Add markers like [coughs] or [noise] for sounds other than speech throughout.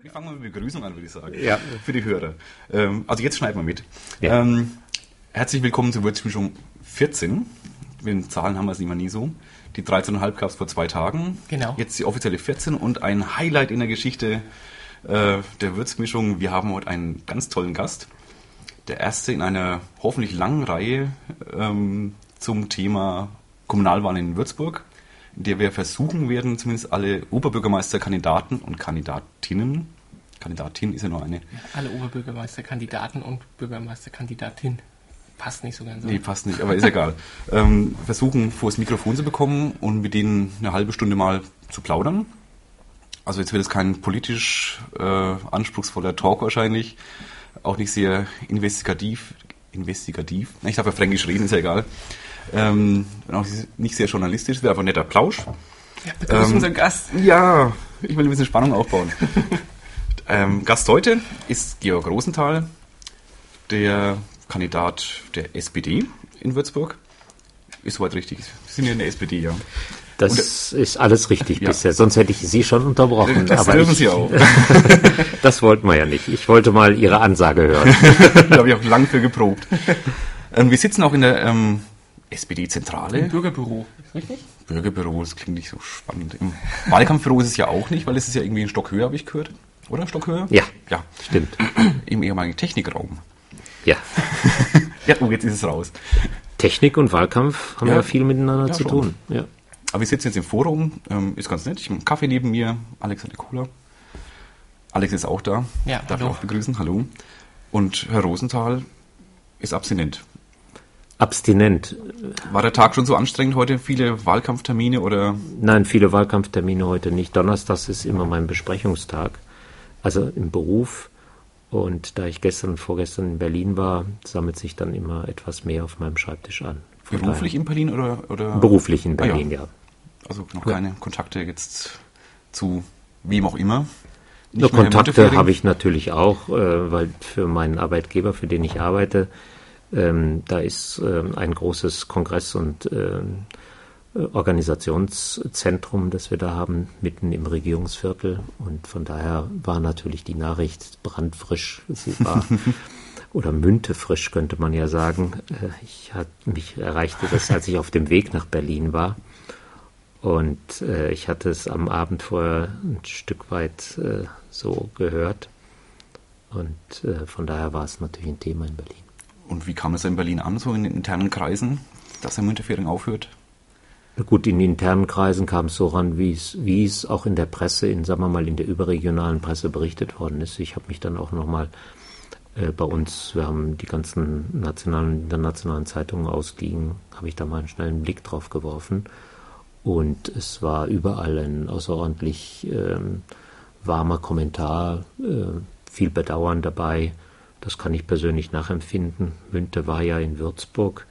Wir fangen mal mit Begrüßung an, würde ich sagen. Ja. Für die Hörer. Ähm, also jetzt schneiden wir mit. Ja. Ähm, herzlich willkommen zur Würzmischung 14. Mit den Zahlen haben wir es immer nie so. Die 13,5 gab es vor zwei Tagen. Genau. Jetzt die offizielle 14 und ein Highlight in der Geschichte äh, der Würzmischung. Wir haben heute einen ganz tollen Gast. Der erste in einer hoffentlich langen Reihe ähm, zum Thema Kommunalwahlen in Würzburg, in der wir versuchen werden, zumindest alle Oberbürgermeisterkandidaten und Kandidatinnen, Kandidatin ist ja nur eine, Alle Oberbürgermeisterkandidaten und Bürgermeisterkandidatin. Passt nicht so ganz. nee, passt nicht, aber ist egal, [laughs] ähm, versuchen vor das Mikrofon zu bekommen und mit denen eine halbe Stunde mal zu plaudern. Also jetzt wird es kein politisch äh, anspruchsvoller Talk wahrscheinlich, auch nicht sehr investigativ, investigativ, ich darf ja fränkisch reden, ist ja egal, ähm, und auch nicht sehr journalistisch, es wird einfach ein netter Plausch. Ja, begrüßen Ähm, unseren Gast. Ja, ich will ein bisschen Spannung aufbauen. [laughs] ähm, Gast heute ist Georg Rosenthal, der Kandidat der SPD in Würzburg. Ist soweit richtig. Sie sind ja in der SPD, ja. Das ist alles richtig Ja. bisher, sonst hätte ich Sie schon unterbrochen. Das aber dürfen ich, Sie auch. [laughs] [laughs] Das wollten wir ja nicht. Ich wollte mal Ihre Ansage hören. da habe ich auch lang für geprobt. Ähm, wir sitzen auch in der ähm, SPD-Zentrale. Bürgerbüro. Ist richtig? Bürgerbüro, das klingt nicht so spannend. Im Wahlkampfbüro ist es ja auch nicht, weil es ist ja irgendwie ein Stock höher, habe ich gehört. Oder? Stock höher? Ja. Ja. Stimmt. [clears throat] Im ehemaligen Technikraum. Ja. [laughs] Ja, oh, jetzt ist es raus. Technik und Wahlkampf haben Ja. ja, viel miteinander Ja, zu schon. tun. Ja. Aber wir sitzen jetzt im Forum, ähm, ist ganz nett. Ich habe einen Kaffee neben mir, Alex hat eine Cola. Alex ist auch da. Ja, Darf hallo. ich auch begrüßen, hallo. Und Herr Rosenthal ist abstinent. Abstinent. War der Tag schon so anstrengend heute? Viele Wahlkampftermine oder? Nein, viele Wahlkampftermine heute nicht. Donnerstags ist immer mein Besprechungstag, also im Beruf. Und da ich gestern und vorgestern in Berlin war, sammelt sich dann immer etwas mehr auf meinem Schreibtisch an. Von Beruflich in Berlin oder? oder? daher, beruflich in Ah, ja. Berlin, ja. Also noch Ja. keine Kontakte jetzt zu wem auch immer? Nur Nicht Kontakte habe ich natürlich auch, äh, weil für meinen Arbeitgeber, für den ich arbeite, ähm, da ist ähm, ein großes Kongress- und ähm, äh, Organisationszentrum, das wir da haben, mitten im Regierungsviertel. Und von daher war natürlich die Nachricht brandfrisch. Sie war [laughs] oder müntefrisch, könnte man ja sagen. Äh, ich hat, mich erreichte das, als ich auf dem Weg nach Berlin war. Und äh, ich hatte es am Abend vorher ein Stück weit äh, so gehört. Und äh, von daher war es natürlich ein Thema in Berlin. Und wie kam es in Berlin an, so in den internen Kreisen, dass Herr Müntefering aufhört? Gut, in internen Kreisen kam es so ran, wie es, wie es auch in der Presse, in, sagen wir mal, in der überregionalen Presse berichtet worden ist. Ich habe mich dann auch nochmal äh, bei uns, wir haben die ganzen nationalen und internationalen Zeitungen ausliegen, habe ich da mal einen schnellen Blick drauf geworfen. Und es war überall ein außerordentlich ähm, warmer Kommentar, äh, viel Bedauern dabei. Das kann ich persönlich nachempfinden. Münte war ja in Würzburg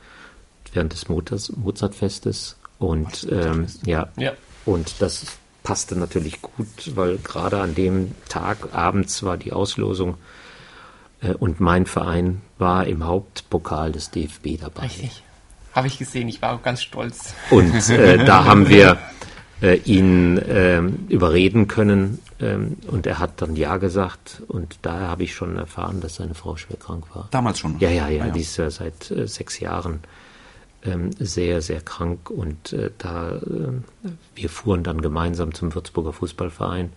während des Mozart- Mozartfestes und ähm, ja, Ja. und das passte natürlich gut, weil gerade an dem Tag abends war die Auslosung äh, und mein Verein war im Hauptpokal des DFB dabei. Richtig. Habe ich gesehen. Ich war auch ganz stolz. Und äh, da haben wir [laughs] äh, ihn ähm, überreden können. Ähm, und er hat dann Ja gesagt. Und daher habe ich schon erfahren, dass seine Frau schwer krank war. Damals schon? Ja, ja, ja, Ah, die ist ja seit äh, sechs Jahren ähm, sehr, sehr krank. Und äh, da äh, wir fuhren dann gemeinsam zum Würzburger Fußballverein.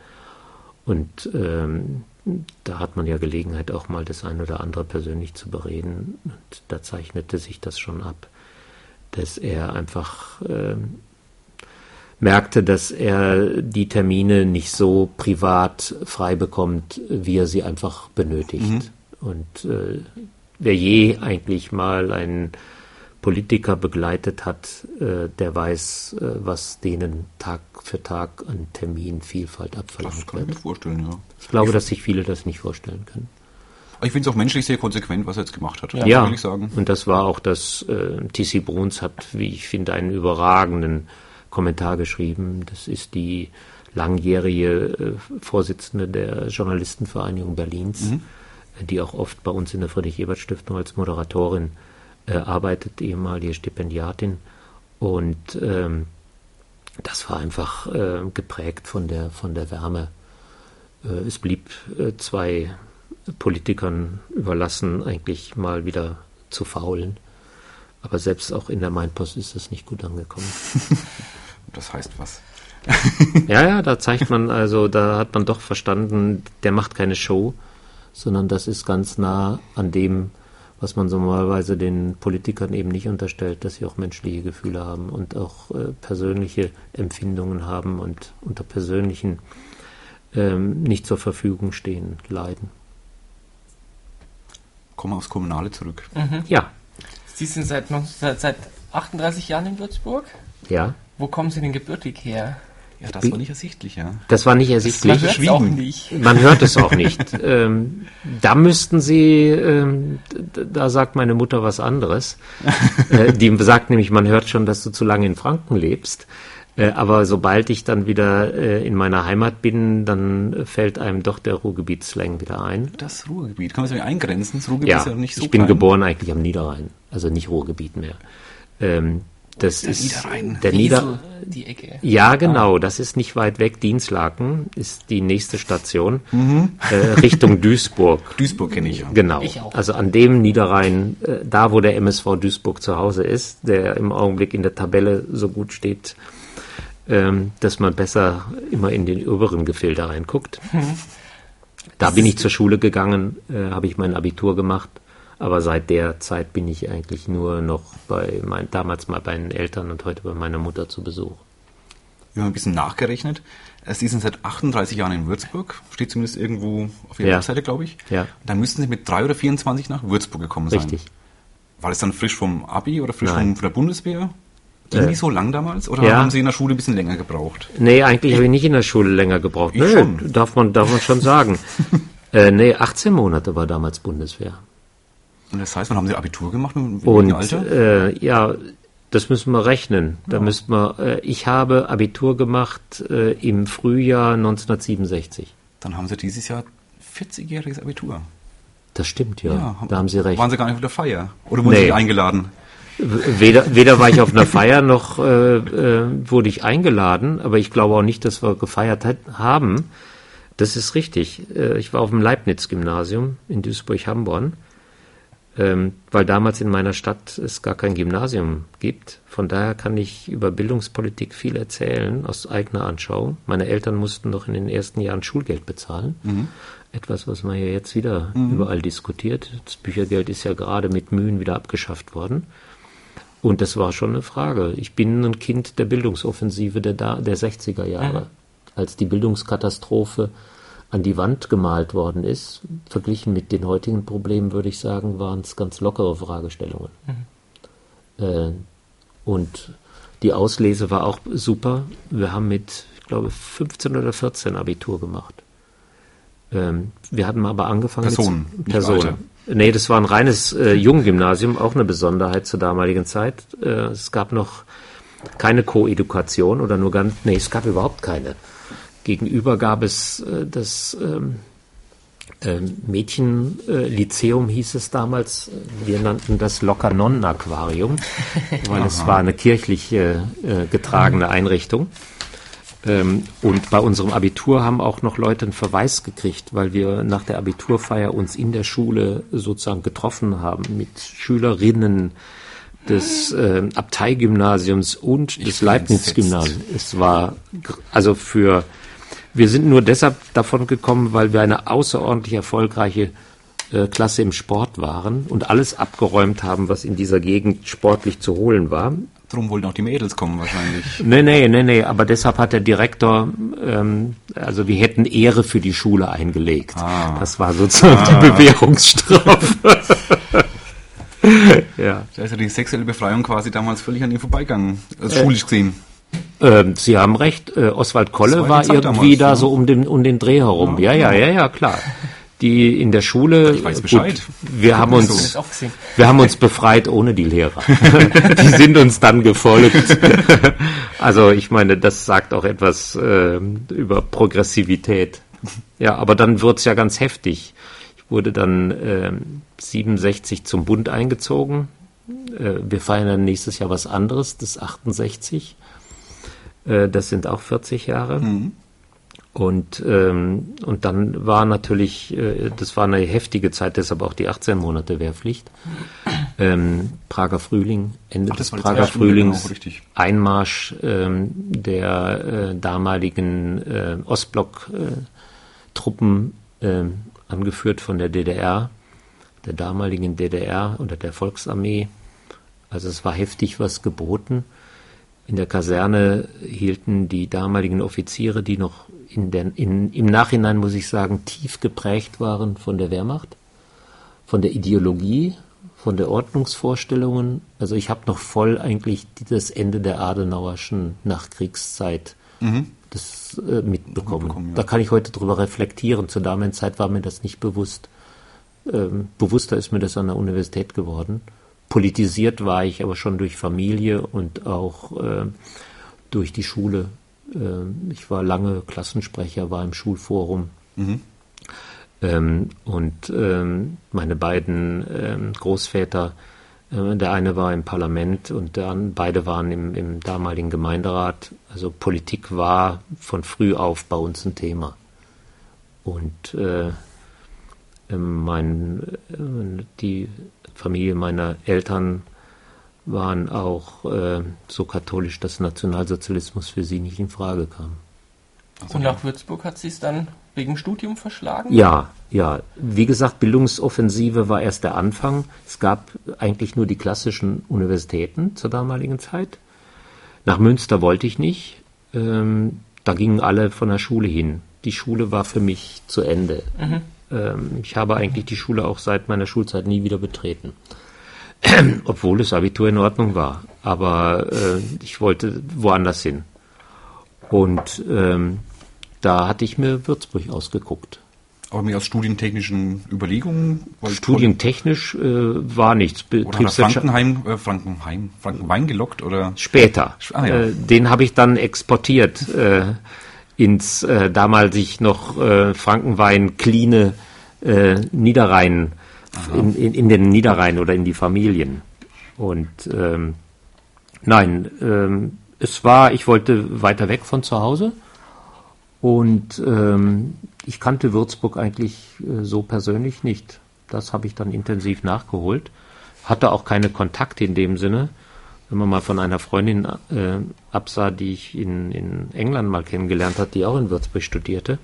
Und ähm, da hat man ja Gelegenheit auch mal das ein oder andere persönlich zu bereden. Und da zeichnete sich das schon ab, dass er einfach ähm, merkte, dass er die Termine nicht so privat frei bekommt, wie er sie einfach benötigt. Und äh, wer je eigentlich mal einen Politiker begleitet hat, äh, der weiß, äh, was denen Tag für Tag an Terminvielfalt Das abverlangt kann ich mir wird. vorstellen, ja. Ich glaube, dass sich viele das nicht vorstellen können. Aber ich finde es auch menschlich sehr konsequent, was er jetzt gemacht hat. Ja, ich sagen. und das war auch das, äh, TC Bruns hat, wie ich finde, einen überragenden Kommentar geschrieben. Das ist die langjährige äh, Vorsitzende der Journalistenvereinigung Berlins, äh, die auch oft bei uns in der Friedrich-Ebert-Stiftung als Moderatorin äh, arbeitet, ehemalige Stipendiatin. Und ähm, das war einfach äh, geprägt von der, von der Wärme Äh, es blieb äh, zwei Politikern überlassen, eigentlich mal wieder zu faulen. Aber selbst auch in der Mainpost ist es nicht gut angekommen. [laughs] Das heißt was? ja, ja, da zeigt man also, da hat man doch verstanden, der macht keine Show, sondern das ist ganz nah an dem, was man so normalerweise den Politikern eben nicht unterstellt, dass sie auch menschliche Gefühle haben und auch äh, persönliche Empfindungen haben und unter persönlichen ähm, nicht zur Verfügung stehen leiden. Kommen wir aufs Kommunale zurück. Mhm. Ja. Sie sind seit, seit, seit 38 Jahren in Würzburg? Ja. Wo kommen Sie denn gebürtig her? Ja, das war nicht ersichtlich, ja. Das war nicht ersichtlich. Man hört es auch nicht. Man hört es auch nicht. [laughs] ähm, da müssten Sie, ähm, da sagt meine Mutter was anderes. [laughs] äh, die sagt nämlich, man hört schon, dass du zu lange in Franken lebst. Äh, aber sobald ich dann wieder äh, in meiner Heimat bin, dann fällt einem doch der Ruhrgebietsslang wieder ein. Das Ruhrgebiet, kann man es mir eingrenzen? Das Ruhrgebiet ja, ist ja nicht so ich bin klein. geboren eigentlich am Niederrhein, also nicht Ruhrgebiet mehr. Ähm, das Der ist Niederrhein. der Nieder die Ecke. ja, genau, das ist nicht weit weg. Dienstlaken ist die nächste Station Mhm. äh, Richtung [laughs] Duisburg. Duisburg kenne ich ja. Genau. Ich. Also an dem Niederrhein, äh, da wo der MSV Duisburg zu Hause ist, der im Augenblick in der Tabelle so gut steht, ähm, dass man besser immer in den oberen Gefilde reinguckt. Da bin ich zur Schule gegangen, äh, habe ich mein Abitur gemacht, aber seit der Zeit bin ich eigentlich nur noch bei mein, damals mal bei meinen Eltern und heute bei meiner Mutter zu Besuch. Wir haben ein bisschen nachgerechnet. Äh, Sie sind seit 38 Jahren in Würzburg. Steht zumindest irgendwo auf Ihrer Ja. Webseite, glaube ich. Ja. Dann müssten Sie mit drei oder 24 nach Würzburg gekommen sein. Richtig. War das dann frisch vom Abi oder frisch Nein. vom, von der Bundeswehr? Ging Äh, die so lang damals? Oder ja. haben Sie in der Schule ein bisschen länger gebraucht? Nee, eigentlich habe ich nicht in der Schule länger gebraucht. Ich Nö, schon. darf man, darf man schon sagen. [laughs] äh, nee, 18 Monate war damals Bundeswehr. Und das heißt, wann haben Sie Abitur gemacht? Mit Und Alter? äh, ja, das müssen wir rechnen. Da müssten wir, äh, ich habe Abitur gemacht äh, im Frühjahr 1967. Dann haben Sie dieses Jahr 40-jähriges Abitur. Das stimmt, ja. da haben Sie recht. Waren Sie gar nicht auf der Feier? Oder wurden Nee. Sie eingeladen? Weder, weder war ich auf einer Feier noch äh, äh, wurde ich eingeladen, aber ich glaube auch nicht, dass wir gefeiert haben. Das ist richtig. Äh, ich war auf dem Leibniz-Gymnasium in Duisburg-Hamborn, ähm, weil damals in meiner Stadt es gar kein Gymnasium gibt. Von daher kann ich über Bildungspolitik viel erzählen aus eigener Anschauung. Meine Eltern mussten noch in den ersten Jahren Schulgeld bezahlen. Etwas, was man ja jetzt wieder überall diskutiert. Das Büchergeld ist ja gerade mit Mühen wieder abgeschafft worden. Und das war schon eine Frage. Ich bin ein Kind der Bildungsoffensive der, da, der 60er Jahre. Als die Bildungskatastrophe an die Wand gemalt worden ist, verglichen mit den heutigen Problemen, würde ich sagen, waren es ganz lockere Fragestellungen. Äh, und die Auslese war auch super. Wir haben mit, ich glaube, 15 oder 14 Abitur gemacht. Ähm, wir hatten aber angefangen Personen, mit Personen. Alter. Nee, das war ein reines äh, Junggymnasium, auch eine Besonderheit zur damaligen Zeit. Äh, es gab noch keine Koedukation oder nur ganz, nee, es gab überhaupt keine. Gegenüber gab es äh, das ähm, ähm, Mädchenlyzeum hieß es damals. Wir nannten das Locker-Nonnen-Aquarium, weil es war eine kirchlich äh, äh, getragene Einrichtung. Ähm, und bei unserem Abitur haben auch noch Leute einen Verweis gekriegt, weil wir nach der Abiturfeier uns in der Schule sozusagen getroffen haben mit Schülerinnen des äh, Abteigymnasiums und des Leibniz-Gymnasiums. Es war also für wir sind nur deshalb davon gekommen, weil wir eine außerordentlich erfolgreiche äh, Klasse im Sport waren und alles abgeräumt haben, was in dieser Gegend sportlich zu holen war. Drum wollten auch die Mädels kommen wahrscheinlich. Nee, nee, nee, nee, aber deshalb hat der Direktor, ähm, also wir hätten Ehre für die Schule eingelegt. Ah. Das war sozusagen die Bewährungsstrafe. [laughs] ja. Da ist ja die sexuelle Befreiung quasi damals völlig an ihm vorbeigegangen. Also schulisch gesehen. Ähm, Sie haben recht, äh, Oswald Kolle war war, irgendwie damals, da ne? so um den, um den Dreh herum. Ja, ja, ja, ja, klar. Die in der Schule. Ich weiß Bescheid. wir haben uns, wir haben uns befreit ohne die Lehrer. [laughs] die sind uns dann gefolgt. [laughs] also ich meine, das sagt auch etwas äh, über Progressivität. Ja, aber dann wird's ja ganz heftig. Ich wurde dann ähm, 67 zum Bund eingezogen. Äh, wir feiern dann nächstes Jahr was anderes, das 68. Äh, das sind auch 40 Jahre. Und, ähm, und dann war natürlich, äh, das war eine heftige Zeit, deshalb auch die 18 Monate Wehrpflicht. Ähm, Prager Frühling, Ende Ach, des Prager Stunde, Frühlings, genau. Einmarsch ähm, der äh, damaligen äh, Ostblock-Truppen, äh, angeführt von der DDR, der damaligen DDR oder der Volksarmee. Also es war heftig was geboten. In der Kaserne hielten die damaligen Offiziere, die noch in den, in, im Nachhinein, muss ich sagen, tief geprägt waren von der Wehrmacht, von der Ideologie, von der Ordnungsvorstellungen. Also ich habe noch voll eigentlich das Ende der Adenauerschen Nachkriegszeit das äh, mitbekommen. Mitbekommen, ja. Da kann ich heute drüber reflektieren. Zur damaligen Zeit war mir das nicht bewusst. Ähm, bewusster ist mir das an der Universität geworden. Politisiert war ich aber schon durch Familie und auch äh, durch die Schule. Ähm, ich war lange Klassensprecher, war im Schulforum. Ähm, und ähm, meine beiden ähm, Großväter, äh, der eine war im Parlament und der, beide waren im, im damaligen Gemeinderat. Also Politik war von früh auf bei uns ein Thema. Und äh, mein, äh, die Familie meiner Eltern waren auch äh, so katholisch, dass Nationalsozialismus für sie nicht in Frage kam. Und nach Würzburg hat sie es dann wegen Studium verschlagen? Ja, ja. Wie gesagt, Bildungsoffensive war erst der Anfang. Es gab eigentlich nur die klassischen Universitäten zur damaligen Zeit. Nach Münster wollte ich nicht. Ähm, da gingen alle von der Schule hin. Die Schule war für mich zu Ende. Ähm, ich habe eigentlich die Schule auch seit meiner Schulzeit nie wieder betreten. [clears throat] Obwohl das Abitur in Ordnung war. Aber äh, ich wollte woanders hin. Und ähm, da hatte ich mir Würzburg ausgeguckt. Aber mehr aus studientechnischen Überlegungen? Studientechnisch äh, war nichts. Betriebswirtschaft Frankenheim, äh, Frankenheim, Frankenwein gelockt oder? später. Ah, ja. äh, den habe ich dann exportiert äh, ins äh, damalig noch äh, Frankenwein Kline äh, Niederrhein in, in, in den Niederrhein oder in die Familien. Und ähm, nein, ähm, es war, ich wollte weiter weg von zu Hause und ähm, ich kannte Würzburg eigentlich äh, so persönlich nicht. Das habe ich dann intensiv nachgeholt. Hatte auch keine Kontakte in dem Sinne. Wenn man mal von einer Freundin äh, absah, die ich in, in England mal kennengelernt hat, die auch in Würzburg studierte.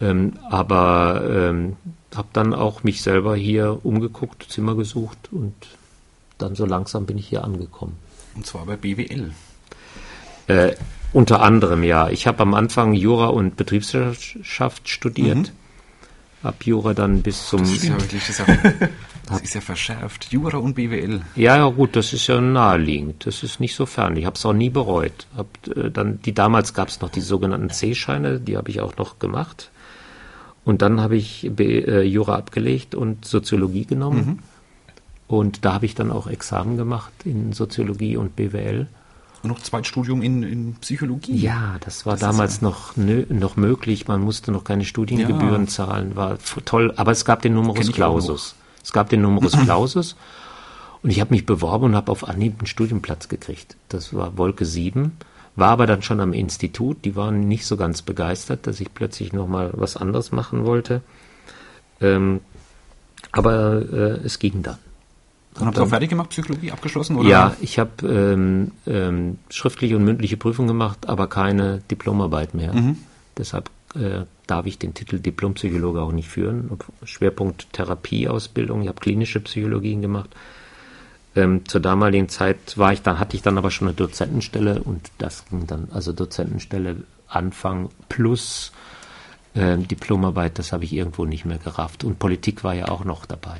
Ähm, aber ähm, habe dann auch mich selber hier umgeguckt, Zimmer gesucht und dann so langsam bin ich hier angekommen. Und zwar bei BWL. Äh, unter anderem, ja. Ich habe am Anfang Jura und Betriebswirtschaft studiert. Hab Jura dann bis zum. Das ist ja wirklich, das [laughs] das ist ja verschärft. Jura und BWL. Ja, ja, gut, das ist ja naheliegend. Das ist nicht so fern. Ich habe es auch nie bereut. Hab, äh, dann, die damals gab es noch die sogenannten C-Scheine, die habe ich auch noch gemacht. Und dann habe ich B, äh, Jura abgelegt und Soziologie genommen. Und da habe ich dann auch Examen gemacht in Soziologie und BWL. Und noch Zweitstudium in, in Psychologie. Ja, das war Das damals ja- noch, nö, noch möglich. Man musste noch keine Studiengebühren Ja. zahlen. War toll. Aber es gab den Numerus Clausus. Es gab den Numerus [clears throat] Clausus. Und ich habe mich beworben und habe auf Anhieb einen Studienplatz gekriegt. Das war Wolke 7. War aber dann schon am Institut. Die waren nicht so ganz begeistert, dass ich plötzlich nochmal was anderes machen wollte. Ähm, aber äh, es ging dann. Dann habt ihr auch fertig gemacht, Psychologie abgeschlossen? Oder? Ja, ich habe ähm, ähm, schriftliche und mündliche Prüfung gemacht, aber keine Diplomarbeit mehr. Deshalb äh, darf ich den Titel Diplompsychologe auch nicht führen. Schwerpunkt Therapieausbildung. Ich habe klinische Psychologien gemacht. Ähm, zur damaligen Zeit war ich dann, hatte ich dann aber schon eine Dozentenstelle und das ging dann, also Dozentenstelle Anfang plus äh, Diplomarbeit, das habe ich irgendwo nicht mehr gerafft. Und Politik war ja auch noch dabei.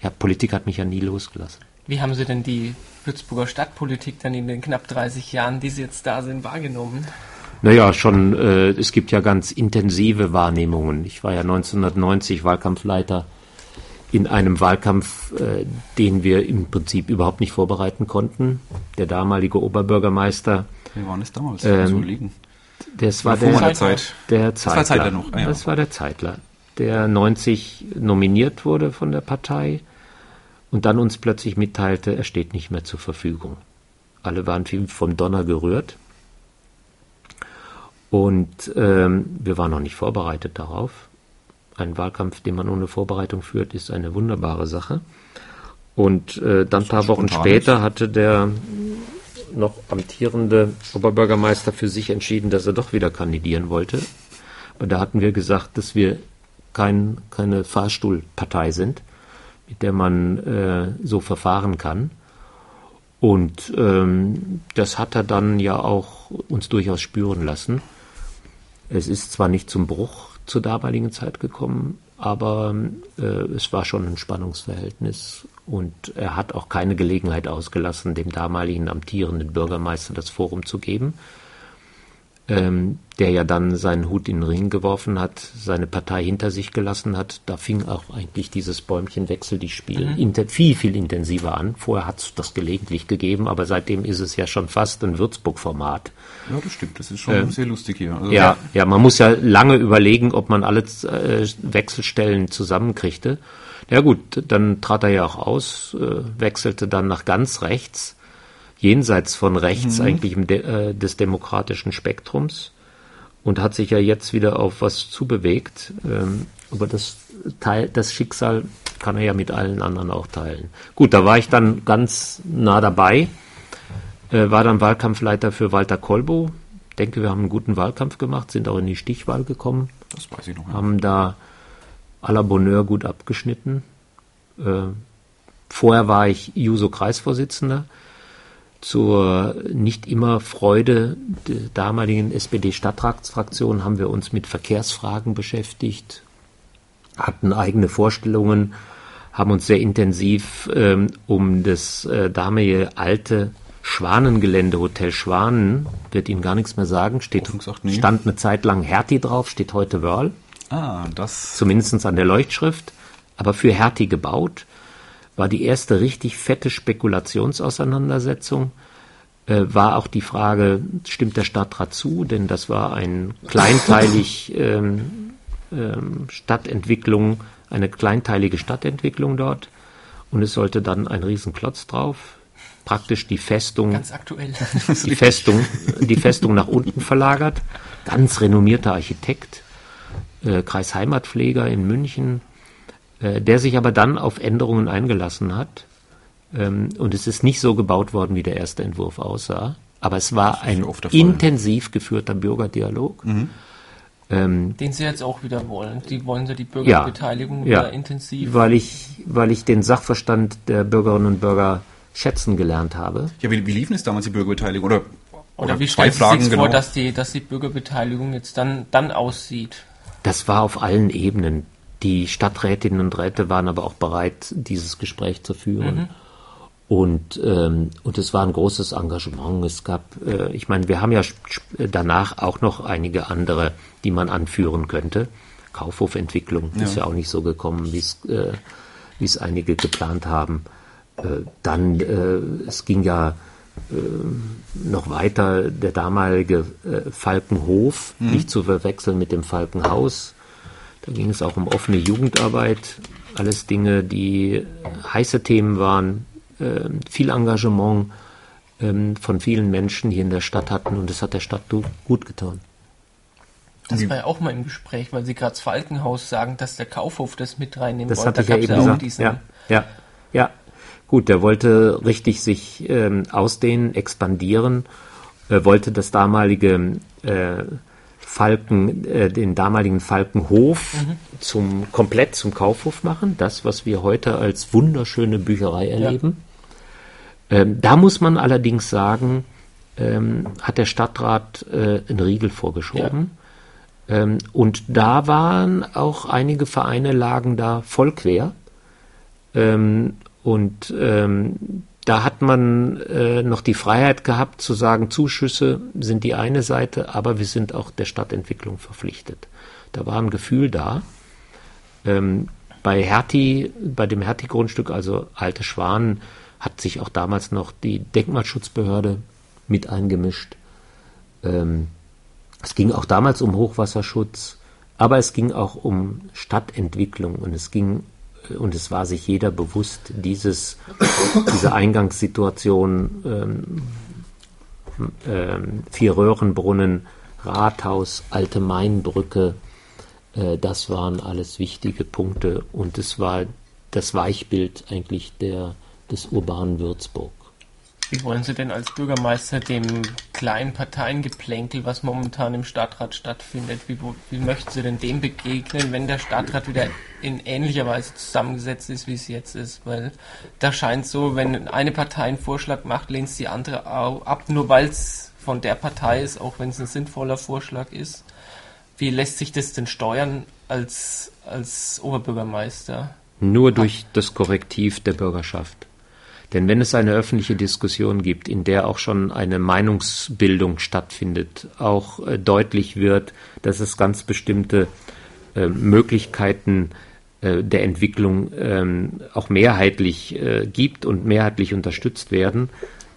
Ja, Politik hat mich ja nie losgelassen. Wie haben Sie denn die Würzburger Stadtpolitik dann in den knapp 30 Jahren, die Sie jetzt da sind, wahrgenommen? Naja, schon, äh, es gibt ja ganz intensive Wahrnehmungen. Ich war ja 1990 Wahlkampfleiter in einem Wahlkampf, äh, den wir im Prinzip überhaupt nicht vorbereiten konnten. Der damalige Oberbürgermeister, Wie war das damals? Ähm, man überlegen. das war Vor meiner der, Zeit. der war Zeitler. Zeitler noch, ah ja. Das war der Zeitler, der 90 nominiert wurde von der Partei und dann uns plötzlich mitteilte, er steht nicht mehr zur Verfügung. Alle waren vom Donner gerührt. Und ähm, wir waren noch nicht vorbereitet darauf. Ein Wahlkampf, den man ohne Vorbereitung führt, ist eine wunderbare Sache. Und äh, dann ein paar Wochen später hatte der noch amtierende Oberbürgermeister für sich entschieden, dass er doch wieder kandidieren wollte. Und da hatten wir gesagt, dass wir kein, keine Fahrstuhlpartei sind, mit der man äh, so verfahren kann. Und ähm, das hat er dann ja auch uns durchaus spüren lassen. Es ist zwar nicht zum Bruch zur damaligen Zeit gekommen, aber äh, es war schon ein Spannungsverhältnis und er hat auch keine Gelegenheit ausgelassen, dem damaligen amtierenden Bürgermeister das Forum zu geben ähm, der ja dann seinen Hut in den Ring geworfen hat, seine Partei hinter sich gelassen hat, da fing auch eigentlich dieses Bäumchenwechsel die Spiel mhm. viel, viel intensiver an. Vorher hat es das gelegentlich gegeben, aber seitdem ist es ja schon fast ein Würzburg-Format. Ja, das stimmt. Das ist schon ähm, sehr lustig hier. Also ja, ja, man muss ja lange überlegen, ob man alle äh, Wechselstellen zusammenkriegte. Ja gut, dann trat er ja auch aus, äh, wechselte dann nach ganz rechts jenseits von rechts mhm. eigentlich De äh, des demokratischen Spektrums und hat sich ja jetzt wieder auf was zubewegt. Ähm, aber das, Teil, das Schicksal kann er ja mit allen anderen auch teilen. Gut, da war ich dann ganz nah dabei, äh, war dann Wahlkampfleiter für Walter Kolbo. Denke, wir haben einen guten Wahlkampf gemacht, sind auch in die Stichwahl gekommen. Das weiß ich noch. Ja. Haben da à la Bonheur gut abgeschnitten. Äh, vorher war ich Juso-Kreisvorsitzender zur nicht immer Freude der damaligen SPD-Stadtratsfraktion haben wir uns mit Verkehrsfragen beschäftigt, hatten eigene Vorstellungen, haben uns sehr intensiv ähm, um das äh, damalige alte Schwanengelände, Hotel Schwanen, wird Ihnen gar nichts mehr sagen, steht, stand eine Zeit lang Hertie drauf, steht heute Wörl. Ah, das. Zumindest an der Leuchtschrift, aber für Hertie gebaut war die erste richtig fette Spekulationsauseinandersetzung. Äh, war auch die Frage, stimmt der Stadtrat zu? Denn das war ein kleinteilig [laughs] ähm, ähm, Stadtentwicklung, eine kleinteilige Stadtentwicklung dort. Und es sollte dann ein Riesenklotz drauf, praktisch die Festung, ganz aktuell, [laughs] die Festung, die Festung nach unten verlagert. Ganz renommierter Architekt, äh, Kreisheimatpfleger in München, der sich aber dann auf Änderungen eingelassen hat. Ähm, und es ist nicht so gebaut worden, wie der erste Entwurf aussah. Aber es war ein intensiv geführter Bürgerdialog. Mhm. Ähm, den Sie jetzt auch wieder wollen. Die wollen Sie die Bürgerbeteiligung ja, wieder intensiv. Weil ich, weil ich den Sachverstand der Bürgerinnen und Bürger schätzen gelernt habe. Ja, wie, wie liefen es damals die Bürgerbeteiligung? Oder, oder, oder wie stellt Sie sich genau? vor, dass die, dass die Bürgerbeteiligung jetzt dann, dann aussieht? Das war auf allen Ebenen. Die Stadträtinnen und Räte waren aber auch bereit, dieses Gespräch zu führen. Mhm. Und, ähm, und es war ein großes Engagement. Es gab, äh, ich meine, wir haben ja danach auch noch einige andere, die man anführen könnte. Kaufhofentwicklung ja. ist ja auch nicht so gekommen, wie es äh, wie es einige geplant haben. Äh, dann, äh, es ging ja äh, noch weiter, der damalige äh, Falkenhof, mhm. nicht zu verwechseln mit dem Falkenhaus, da ging es auch um offene Jugendarbeit, alles Dinge, die heiße Themen waren, äh, viel Engagement äh, von vielen Menschen hier in der Stadt hatten und das hat der Stadt gut getan. Das war ja auch mal im Gespräch, weil Sie gerade das Falkenhaus sagen, dass der Kaufhof das mit reinnehmen das wollte. Das hatte ich ja eben gesagt. Ja, ja, ja. Gut, der wollte richtig sich ähm, ausdehnen, expandieren, äh, wollte das damalige äh, Falken, äh, den damaligen Falkenhof mhm. zum komplett zum Kaufhof machen, das, was wir heute als wunderschöne Bücherei erleben. Ja. Ähm, da muss man allerdings sagen, ähm, hat der Stadtrat äh, einen Riegel vorgeschoben. Ja. Ähm, und da waren auch einige Vereine lagen da voll quer. Ähm, und ähm, da hat man äh, noch die Freiheit gehabt zu sagen, Zuschüsse sind die eine Seite, aber wir sind auch der Stadtentwicklung verpflichtet. Da war ein Gefühl da. Ähm, bei Hertie, bei dem Hertie-Grundstück, also Alte Schwanen, hat sich auch damals noch die Denkmalschutzbehörde mit eingemischt. Ähm, es ging auch damals um Hochwasserschutz, aber es ging auch um Stadtentwicklung und es ging und es war sich jeder bewusst, dieses, diese Eingangssituation, ähm, ähm, vier Röhrenbrunnen, Rathaus, Alte Mainbrücke, äh, das waren alles wichtige Punkte und es war das Weichbild eigentlich der, des urbanen Würzburg. Wie wollen Sie denn als Bürgermeister dem kleinen Parteiengeplänkel, was momentan im Stadtrat stattfindet, wie, wie möchten Sie denn dem begegnen, wenn der Stadtrat wieder in ähnlicher Weise zusammengesetzt ist, wie es jetzt ist? Weil da scheint so, wenn eine Partei einen Vorschlag macht, lehnt es die andere ab, nur weil es von der Partei ist, auch wenn es ein sinnvoller Vorschlag ist. Wie lässt sich das denn steuern als, als Oberbürgermeister? Nur durch das Korrektiv der Bürgerschaft. Denn wenn es eine öffentliche Diskussion gibt, in der auch schon eine Meinungsbildung stattfindet, auch äh, deutlich wird, dass es ganz bestimmte äh, Möglichkeiten äh, der Entwicklung ähm, auch mehrheitlich äh, gibt und mehrheitlich unterstützt werden,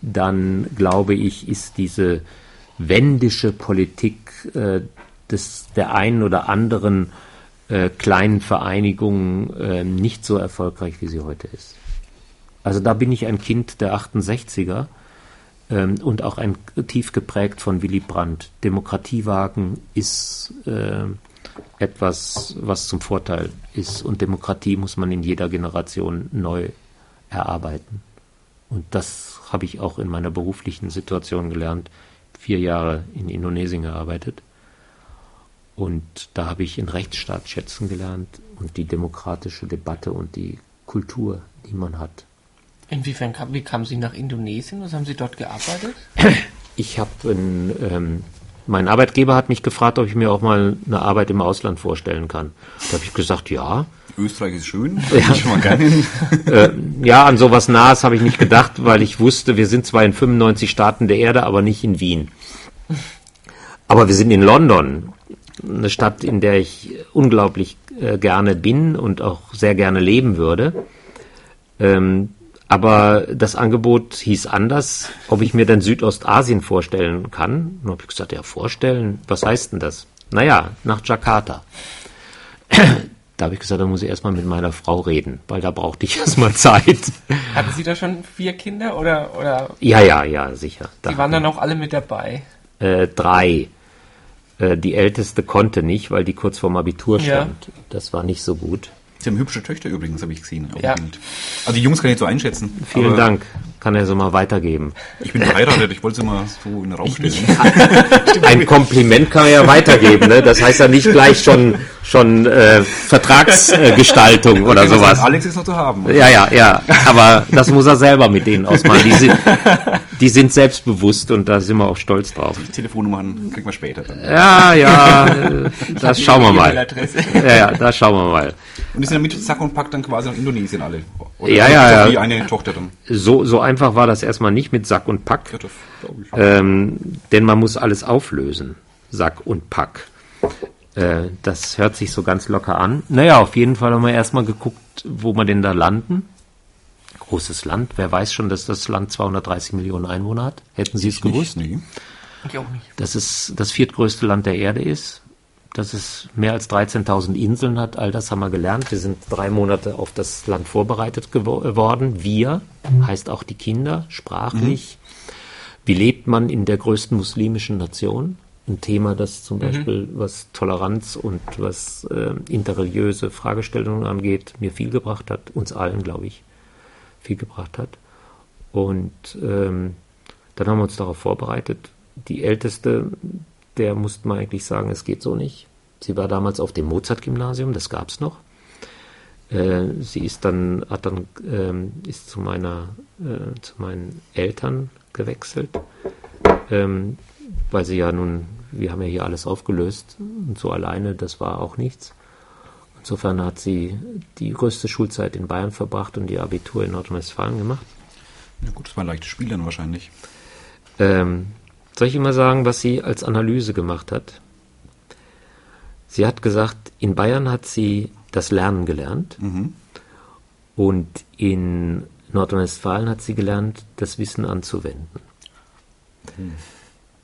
dann glaube ich, ist diese wendische Politik äh, des, der einen oder anderen äh, kleinen Vereinigungen nicht so erfolgreich, wie sie heute ist. Also da bin ich ein Kind der 68er ähm, und auch ein tief geprägt von Willy Brandt. Demokratiewagen ist äh, etwas, was zum Vorteil ist und Demokratie muss man in jeder Generation neu erarbeiten. Und das habe ich auch in meiner beruflichen Situation gelernt. Vier Jahre in Indonesien gearbeitet. Und da habe ich den Rechtsstaat schätzen gelernt und die demokratische Debatte und die Kultur, die man hat. Inwiefern kam, wie kamen Sie nach Indonesien? Was haben Sie dort gearbeitet? [coughs] Ich habe ähm, mein Arbeitgeber hat mich gefragt, ob ich mir auch mal eine Arbeit im Ausland vorstellen kann. Da habe ich gesagt, ja. Österreich ist schön, [laughs] ja. ich mal gerne äh, ja, an sowas Nahes habe ich nicht gedacht, weil ich wusste, wir sind zwar in 95 Staaten der Erde, aber nicht in Wien. Aber wir sind in London, eine Stadt, in der ich unglaublich äh, gerne bin und auch sehr gerne leben würde. Ähm, aber das Angebot hieß anders, ob ich mir denn Südostasien vorstellen kann. Und habe ich gesagt, ja, vorstellen, was heißt denn das? Naja, nach Jakarta. Da habe ich gesagt, da muss ich erstmal mit meiner Frau reden, weil da brauchte ich [laughs] erstmal Zeit. Hatten Sie da schon vier Kinder oder? oder? Ja, ja, ja, sicher. Die waren dann auch alle mit dabei? Äh, drei. Äh, die älteste konnte nicht, weil die kurz vorm Abitur stand. Ja. Das war nicht so gut. Sie haben hübsche Töchter übrigens, habe ich gesehen. Ja. Also die Jungs kann ich so einschätzen. Vielen Dank. Kann er so mal weitergeben. Ich bin verheiratet, ich wollte sie mal so in den Raum stellen. [laughs] Ein Kompliment kann er ja weitergeben, ne? Das heißt ja nicht gleich schon, schon äh, Vertragsgestaltung äh, oder okay, sowas. Alex ist noch zu haben. Oder? Ja, ja, ja. Aber das muss er selber mit denen ausmachen. Die sind, [laughs] die sind selbstbewusst und da sind wir auch stolz drauf. Die Telefonnummern kriegen wir später. Dann. Ja, ja, [laughs] das schauen wir mal. Ja, ja, das schauen wir mal. Und die sind dann mit Sack und Pack dann quasi nach Indonesien alle? Oder ja, ja, ja. eine Tochter dann? So, so einfach war das erstmal nicht mit Sack und Pack. Ja, das ähm, denn man muss alles auflösen. Sack und Pack. Äh, das hört sich so ganz locker an. Naja, auf jeden Fall haben wir erstmal geguckt, wo wir denn da landen. Großes Land. Wer weiß schon, dass das Land 230 Millionen Einwohner hat? Hätten Sie es gewusst? Nicht, nee. Ich auch nicht. Dass es das viertgrößte Land der Erde ist dass es mehr als 13.000 Inseln hat. All das haben wir gelernt. Wir sind drei Monate auf das Land vorbereitet geworden. Wir heißt auch die Kinder, sprachlich. Mhm. Wie lebt man in der größten muslimischen Nation? Ein Thema, das zum mhm. Beispiel, was Toleranz und was äh, interreligiöse Fragestellungen angeht, mir viel gebracht hat, uns allen, glaube ich, viel gebracht hat. Und ähm, dann haben wir uns darauf vorbereitet. Die älteste der musste man eigentlich sagen, es geht so nicht. Sie war damals auf dem Mozart-Gymnasium, das gab es noch. Äh, sie ist dann, hat dann, ähm, ist zu meiner, äh, zu meinen Eltern gewechselt, ähm, weil sie ja nun, wir haben ja hier alles aufgelöst und so alleine, das war auch nichts. Insofern hat sie die größte Schulzeit in Bayern verbracht und ihr Abitur in Nordrhein-Westfalen gemacht. Ja gut, das war ein leichtes Spiel dann wahrscheinlich. Ähm, soll ich immer sagen, was sie als Analyse gemacht hat? Sie hat gesagt, in Bayern hat sie das Lernen gelernt mhm. und in Nordrhein-Westfalen hat sie gelernt, das Wissen anzuwenden. Mhm.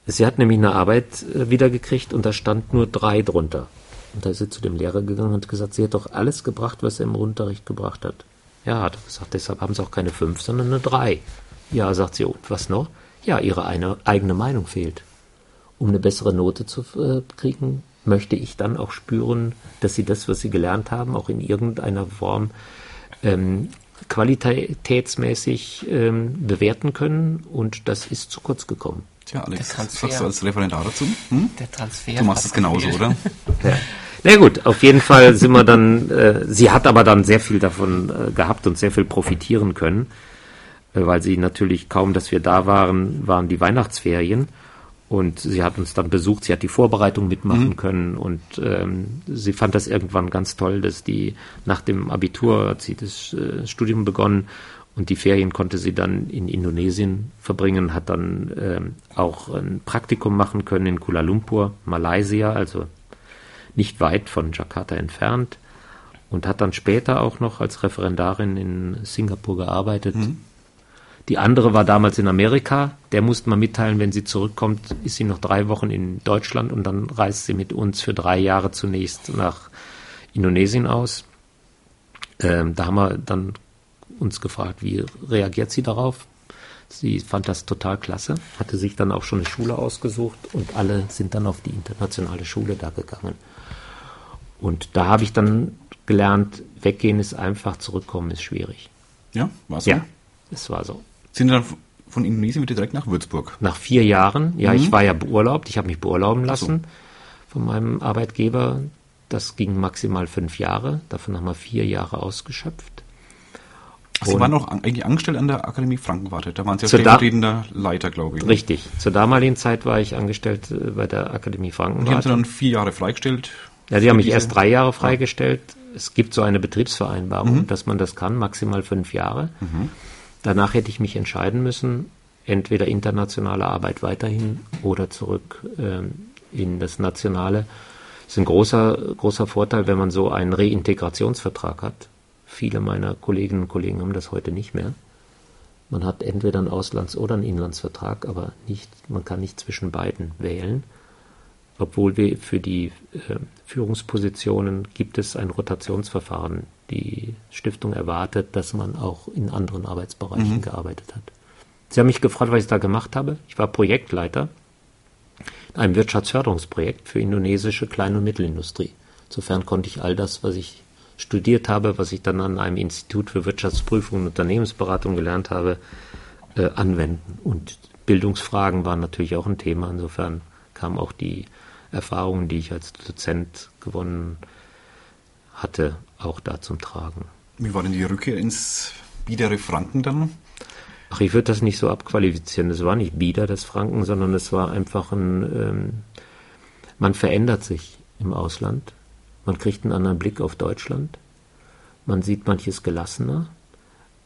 Sie hat nämlich eine Arbeit äh, wiedergekriegt und da stand nur drei drunter. Und da ist sie zu dem Lehrer gegangen und hat gesagt, sie hat doch alles gebracht, was er im Unterricht gebracht hat. Ja, hat er gesagt, deshalb haben sie auch keine fünf, sondern eine drei. Ja, sagt sie, und was noch? Ja, ihre eine, eigene Meinung fehlt. um eine bessere Note zu äh, kriegen, möchte ich dann auch spüren, dass sie das, was sie gelernt haben, auch in irgendeiner Form ähm, qualitätsmäßig ähm, bewerten können. Und das ist zu kurz gekommen. Tja, Alex, was sagst du als Referendar dazu? Hm? Der Transfer. Du machst es genauso, oder? [laughs] Ja. Na gut, auf jeden Fall sind wir dann, äh, sie hat aber dann sehr viel davon äh, gehabt und sehr viel profitieren können, äh, weil sie natürlich kaum, dass wir da waren, waren die Weihnachtsferien und sie hat uns dann besucht, sie hat die Vorbereitung mitmachen mhm. können und ähm, sie fand das irgendwann ganz toll, dass die nach dem Abitur hat sie das äh, Studium begonnen und die Ferien konnte sie dann in Indonesien verbringen, hat dann ähm, auch ein Praktikum machen können in Kuala Lumpur, Malaysia, also nicht weit von Jakarta entfernt und hat dann später auch noch als Referendarin in Singapur gearbeitet. Mhm. Die andere war damals in Amerika. Der musste man mitteilen, wenn sie zurückkommt, ist sie noch drei Wochen in Deutschland und dann reist sie mit uns für drei Jahre zunächst nach Indonesien aus. Ähm, da haben wir dann uns gefragt, wie reagiert sie darauf? Sie fand das total klasse, hatte sich dann auch schon eine Schule ausgesucht und alle sind dann auf die internationale Schule da gegangen. Und da habe ich dann gelernt, weggehen ist einfach, zurückkommen ist schwierig. Ja, war so? Ja, es war so. Sind Sie dann von Indonesien wieder direkt nach Würzburg? Nach vier Jahren, ja, mhm. ich war ja beurlaubt, ich habe mich beurlauben lassen so. von meinem Arbeitgeber. Das ging maximal fünf Jahre, davon haben wir vier Jahre ausgeschöpft. Ach, Sie waren auch eigentlich angestellt an der Akademie Frankenwarte. Da waren Sie ja stellvertretender Leiter, glaube ich. Richtig. Zur damaligen Zeit war ich angestellt äh, bei der Akademie Frankenwarte. Und die haben Sie dann vier Jahre freigestellt? Ja, sie haben mich erst drei Jahre freigestellt. Es gibt so eine Betriebsvereinbarung, mhm. dass man das kann, maximal fünf Jahre. Mhm. Danach hätte ich mich entscheiden müssen, entweder internationale Arbeit weiterhin oder zurück ähm, in das Nationale. Das ist ein großer, großer Vorteil, wenn man so einen Reintegrationsvertrag hat. Viele meiner Kolleginnen und Kollegen haben das heute nicht mehr. Man hat entweder einen Auslands- oder einen Inlandsvertrag, aber nicht, man kann nicht zwischen beiden wählen obwohl wir für die äh, Führungspositionen gibt es ein Rotationsverfahren. Die Stiftung erwartet, dass man auch in anderen Arbeitsbereichen mhm. gearbeitet hat. Sie haben mich gefragt, was ich da gemacht habe. Ich war Projektleiter in einem Wirtschaftsförderungsprojekt für indonesische Klein- und Mittelindustrie. Insofern konnte ich all das, was ich studiert habe, was ich dann an einem Institut für Wirtschaftsprüfung und Unternehmensberatung gelernt habe, äh, anwenden. Und Bildungsfragen waren natürlich auch ein Thema. Insofern kam auch die Erfahrungen, die ich als Dozent gewonnen hatte, auch da zum Tragen. Wie war denn die Rückkehr ins biedere Franken dann? Ach, ich würde das nicht so abqualifizieren. Es war nicht bieder, das Franken, sondern es war einfach ein, ähm, man verändert sich im Ausland. Man kriegt einen anderen Blick auf Deutschland. Man sieht manches gelassener,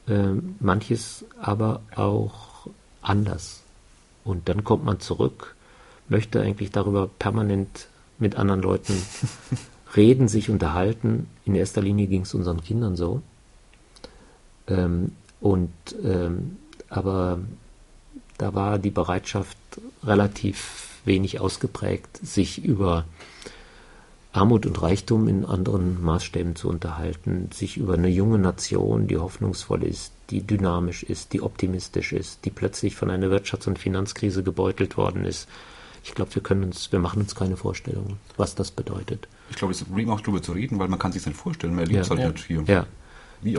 äh, manches aber auch anders. Und dann kommt man zurück möchte eigentlich darüber permanent mit anderen Leuten [laughs] reden, sich unterhalten. In erster Linie ging es unseren Kindern so. Ähm, und ähm, aber da war die Bereitschaft relativ wenig ausgeprägt, sich über Armut und Reichtum in anderen Maßstäben zu unterhalten, sich über eine junge Nation, die hoffnungsvoll ist, die dynamisch ist, die optimistisch ist, die plötzlich von einer Wirtschafts- und Finanzkrise gebeutelt worden ist, ich glaube, wir können uns, wir machen uns keine Vorstellung, was das bedeutet. Ich glaube, es ist eben auch darüber zu reden, weil man kann sich nicht vorstellen, man erlebt ja, halt ja, nicht hier. Ja.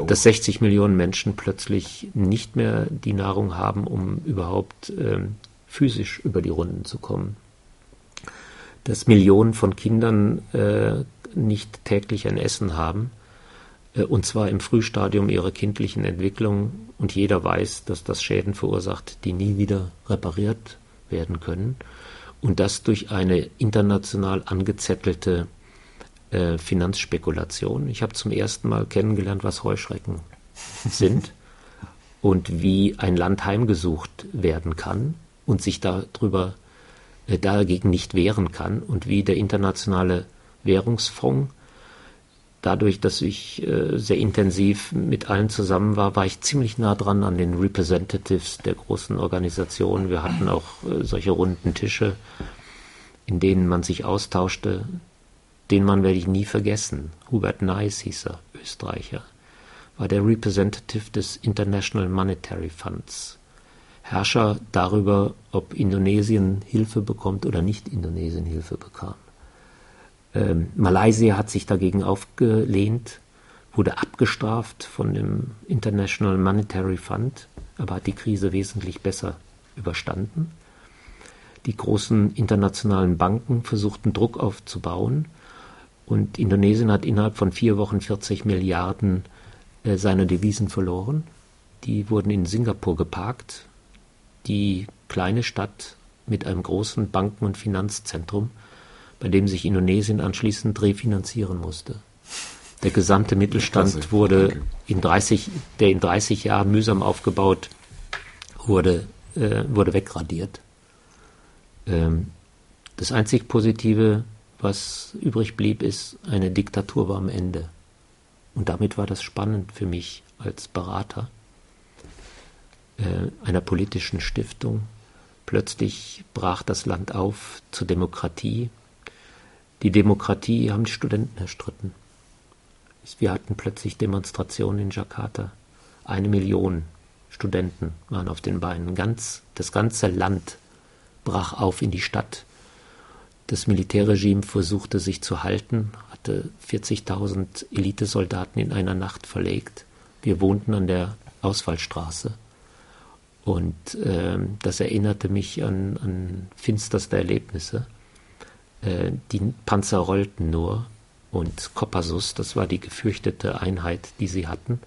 Dass 60 Millionen Menschen plötzlich nicht mehr die Nahrung haben, um überhaupt ähm, physisch über die Runden zu kommen. Dass Millionen von Kindern äh, nicht täglich ein Essen haben, äh, und zwar im Frühstadium ihrer kindlichen Entwicklung, und jeder weiß, dass das Schäden verursacht, die nie wieder repariert werden können und das durch eine international angezettelte äh, Finanzspekulation. Ich habe zum ersten Mal kennengelernt, was Heuschrecken [laughs] sind und wie ein Land heimgesucht werden kann und sich darüber äh, dagegen nicht wehren kann und wie der internationale Währungsfonds dadurch, dass ich äh, sehr intensiv mit allen zusammen war, war ich ziemlich nah dran an den Representatives der großen Organisationen. Wir hatten auch solche runden Tische, in denen man sich austauschte. Den Mann werde ich nie vergessen. Hubert Neis hieß er, Österreicher, war der Representative des International Monetary Funds. Herrscher darüber, ob Indonesien Hilfe bekommt oder nicht Indonesien Hilfe bekam. Ähm, Malaysia hat sich dagegen aufgelehnt, wurde abgestraft von dem International Monetary Fund, aber hat die Krise wesentlich besser überstanden. Die großen internationalen Banken versuchten Druck aufzubauen und Indonesien hat innerhalb von vier Wochen 40 Milliarden äh, seiner Devisen verloren. Die wurden in Singapur geparkt. Die kleine Stadt mit einem großen Banken- und Finanzzentrum, bei dem sich Indonesien anschließend refinanzieren musste. Der gesamte Mittelstand Klasse. wurde okay. in 30, der in 30 Jahren mühsam aufgebaut wurde, äh, wurde wegradiert. Ähm, das einzig Positive, was übrig blieb, ist, eine Diktatur war am Ende. Und damit war das spannend für mich als Berater äh, einer politischen Stiftung. Plötzlich brach das Land auf zur Demokratie. Die Demokratie haben die Studenten erstritten. Wir hatten plötzlich Demonstrationen in Jakarta. Eine Million Studenten waren auf den Beinen. Ganz, das ganze Land brach auf in die Stadt. Das Militärregime versuchte sich zu halten, hatte 40.000 Elitesoldaten in einer Nacht verlegt. Wir wohnten an der Ausfallstraße. Und äh, das erinnerte mich an, an finsterste Erlebnisse. Äh, die Panzer rollten nur und Kopassus, das war die gefürchtete Einheit, die sie hatten,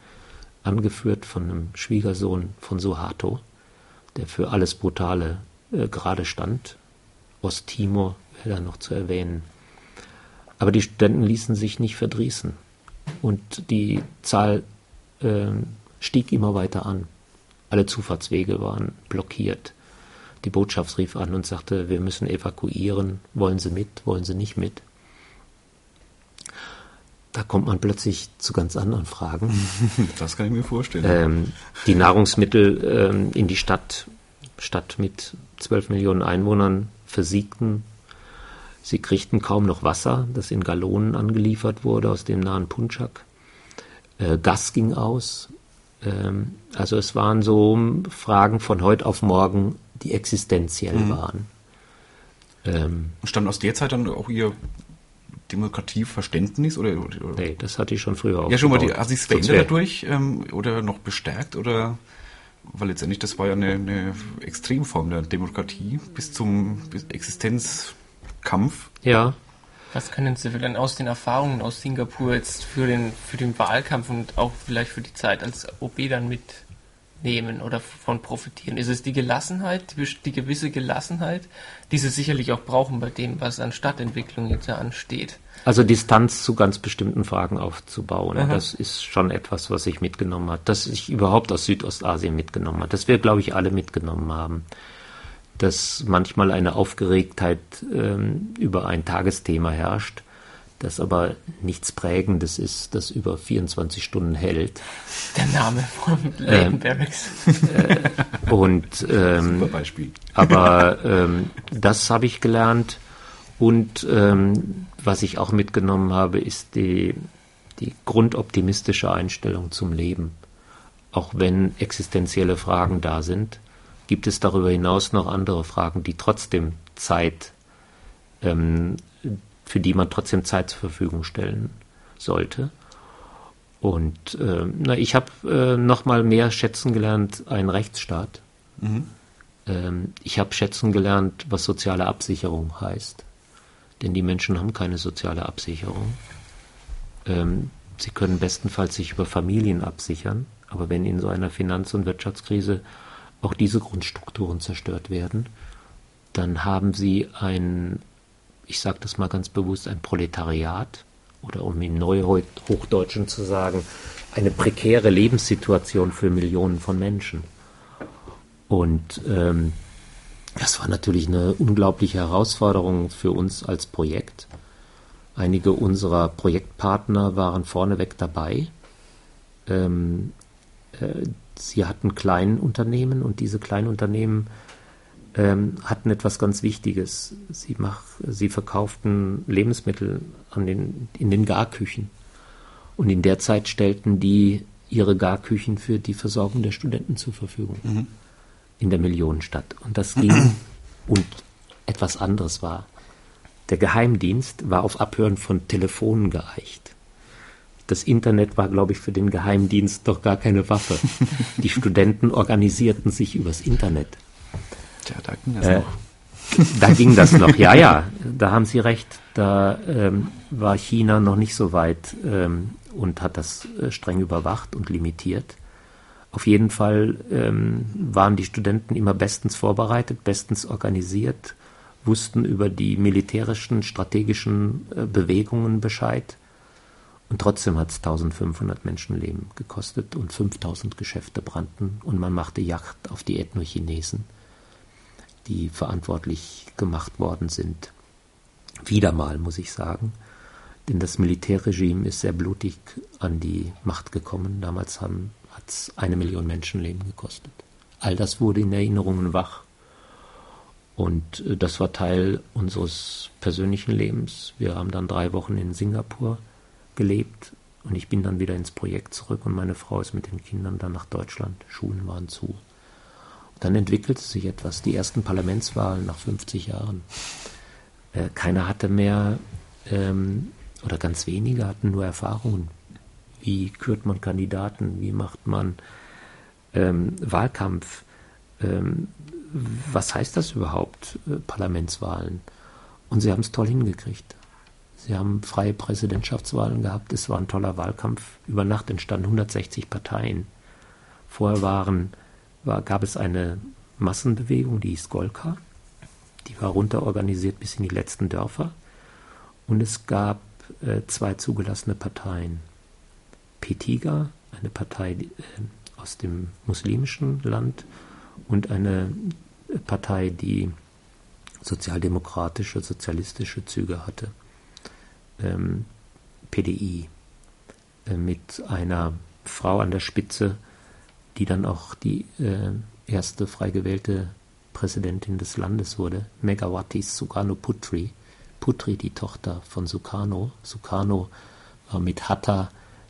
angeführt von einem Schwiegersohn von Suharto, der für alles Brutale äh, gerade stand. Osttimor da noch zu erwähnen. Aber die Studenten ließen sich nicht verdrießen. Und die Zahl äh, stieg immer weiter an. Alle Zufahrtswege waren blockiert. Die Botschaft rief an und sagte, wir müssen evakuieren. Wollen Sie mit? Wollen Sie nicht mit? Da kommt man plötzlich zu ganz anderen Fragen. [laughs] Das kann ich mir vorstellen. Ähm, die Nahrungsmittel ähm, in die Stadt, Stadt mit 12 Millionen Einwohnern, versiegten. Sie kriegten kaum noch Wasser, das in Gallonen angeliefert wurde aus dem nahen Punjab. Äh, Gas ging aus. Ähm, also es waren so Fragen von heute auf morgen, die existenziell mhm. waren. Ähm, Stand aus der Zeit dann auch Ihr Demokratieverständnis oder, oder Nee, das hatte ich schon früher auch. Ja, schon mal, die, hat sich verändert dadurch ähm, oder noch bestärkt oder weil letztendlich das war ja eine, eine Extremform der Demokratie bis zum Existenzkampf. Ja. Was können Sie denn aus den Erfahrungen aus Singapur jetzt für den, für den Wahlkampf und auch vielleicht für die Zeit als OB dann mit nehmen oder von profitieren? Ist es die Gelassenheit, die, die, gewisse Gelassenheit, die sie sicherlich auch brauchen bei dem, was an Stadtentwicklung jetzt ja ansteht? Also Distanz zu ganz bestimmten Fragen aufzubauen, Aha. das ist schon etwas, was ich mitgenommen habe, das ich überhaupt aus Südostasien mitgenommen habe, das wir, glaube ich, alle mitgenommen haben. Dass manchmal eine Aufgeregtheit ähm, über ein Tagesthema herrscht, das aber nichts Prägendes ist, das über 24 Stunden hält. Der Name von Leighton Barracks. Äh, und ähm, Super Beispiel. aber ähm, das habe ich gelernt und ähm, was ich auch mitgenommen habe, ist die, die grundoptimistische Einstellung zum Leben. Auch wenn existenzielle Fragen da sind, gibt es darüber hinaus noch andere Fragen, die trotzdem Zeit ähm, für die man trotzdem Zeit zur Verfügung stellen sollte. Und äh, na, ich habe äh, noch mal mehr schätzen gelernt, ein Rechtsstaat. Mhm. Ähm, ich habe schätzen gelernt, was soziale Absicherung heißt. Denn die Menschen haben keine soziale Absicherung. Ähm, sie können bestenfalls sich über Familien absichern, aber wenn in so einer Finanz- und Wirtschaftskrise auch diese Grundstrukturen zerstört werden, dann haben sie ein ich sage das mal ganz bewusst, ein Proletariat oder um in Neuhochdeutschen zu sagen, eine prekäre Lebenssituation für Millionen von Menschen. Und ähm, das war natürlich eine unglaubliche Herausforderung für uns als Projekt. Einige unserer Projektpartner waren vorneweg dabei. Ähm, äh, sie hatten Kleinunternehmen und diese Kleinunternehmen ähm, hatten etwas ganz Wichtiges. Sie, mach, sie verkauften Lebensmittel an den, in den Garküchen. Und in der Zeit stellten die ihre Garküchen für die Versorgung der Studenten zur Verfügung. Mhm. in der Millionenstadt. Und das ging [clears throat] und etwas anderes war. Der Geheimdienst war auf Abhören von Telefonen geeicht. Das Internet war, glaube ich, für den Geheimdienst doch gar keine Waffe. [laughs] Die Studenten organisierten sich übers Internet. Tja, da ging das Äh, noch. Da ging das noch, ja, ja, [laughs] da haben Sie recht. Da ähm, war China noch nicht so weit ähm, und hat das äh, streng überwacht und limitiert. Auf jeden Fall ähm, waren die Studenten immer bestens vorbereitet, bestens organisiert, wussten über die militärischen, strategischen äh, Bewegungen Bescheid. Und trotzdem hat es 1500 Menschenleben gekostet und 5000 Geschäfte brannten und man machte Jagd auf die Ethnochinesen die verantwortlich gemacht worden sind. Wieder mal, muss ich sagen. Denn das Militärregime ist sehr blutig an die Macht gekommen. Damals hat es eine Million Menschenleben gekostet. All das wurde in Erinnerungen wach. Und äh, das war Teil unseres persönlichen Lebens. Wir haben dann drei Wochen in Singapur gelebt und ich bin dann wieder ins Projekt zurück und meine Frau ist mit den Kindern dann nach Deutschland. Schulen waren zu. Dann entwickelte sich etwas. Die ersten Parlamentswahlen nach 50 Jahren. Äh, keiner hatte mehr, ähm, oder ganz wenige hatten nur Erfahrungen. Wie kürt man Kandidaten? Wie macht man ähm, Wahlkampf? Ähm, was heißt das überhaupt, äh, Parlamentswahlen? Und sie haben es toll hingekriegt. Sie haben freie Präsidentschaftswahlen gehabt. Es war ein toller Wahlkampf. Über Nacht entstanden 160 Parteien. Vorher waren war, gab es eine Massenbewegung, die hieß Golka. Die war runterorganisiert bis in die letzten Dörfer. Und es gab äh, zwei zugelassene Parteien. Petiga, eine Partei äh, aus dem muslimischen Land, und eine Partei, die sozialdemokratische, sozialistische Züge hatte. Ähm, PDI. Äh, mit einer Frau an der Spitze, die dann auch die äh, erste frei gewählte Präsidentin des Landes wurde, Megawati Sukarno Putri. Putri, die Tochter von Sukarno. Sukarno war mit Hatta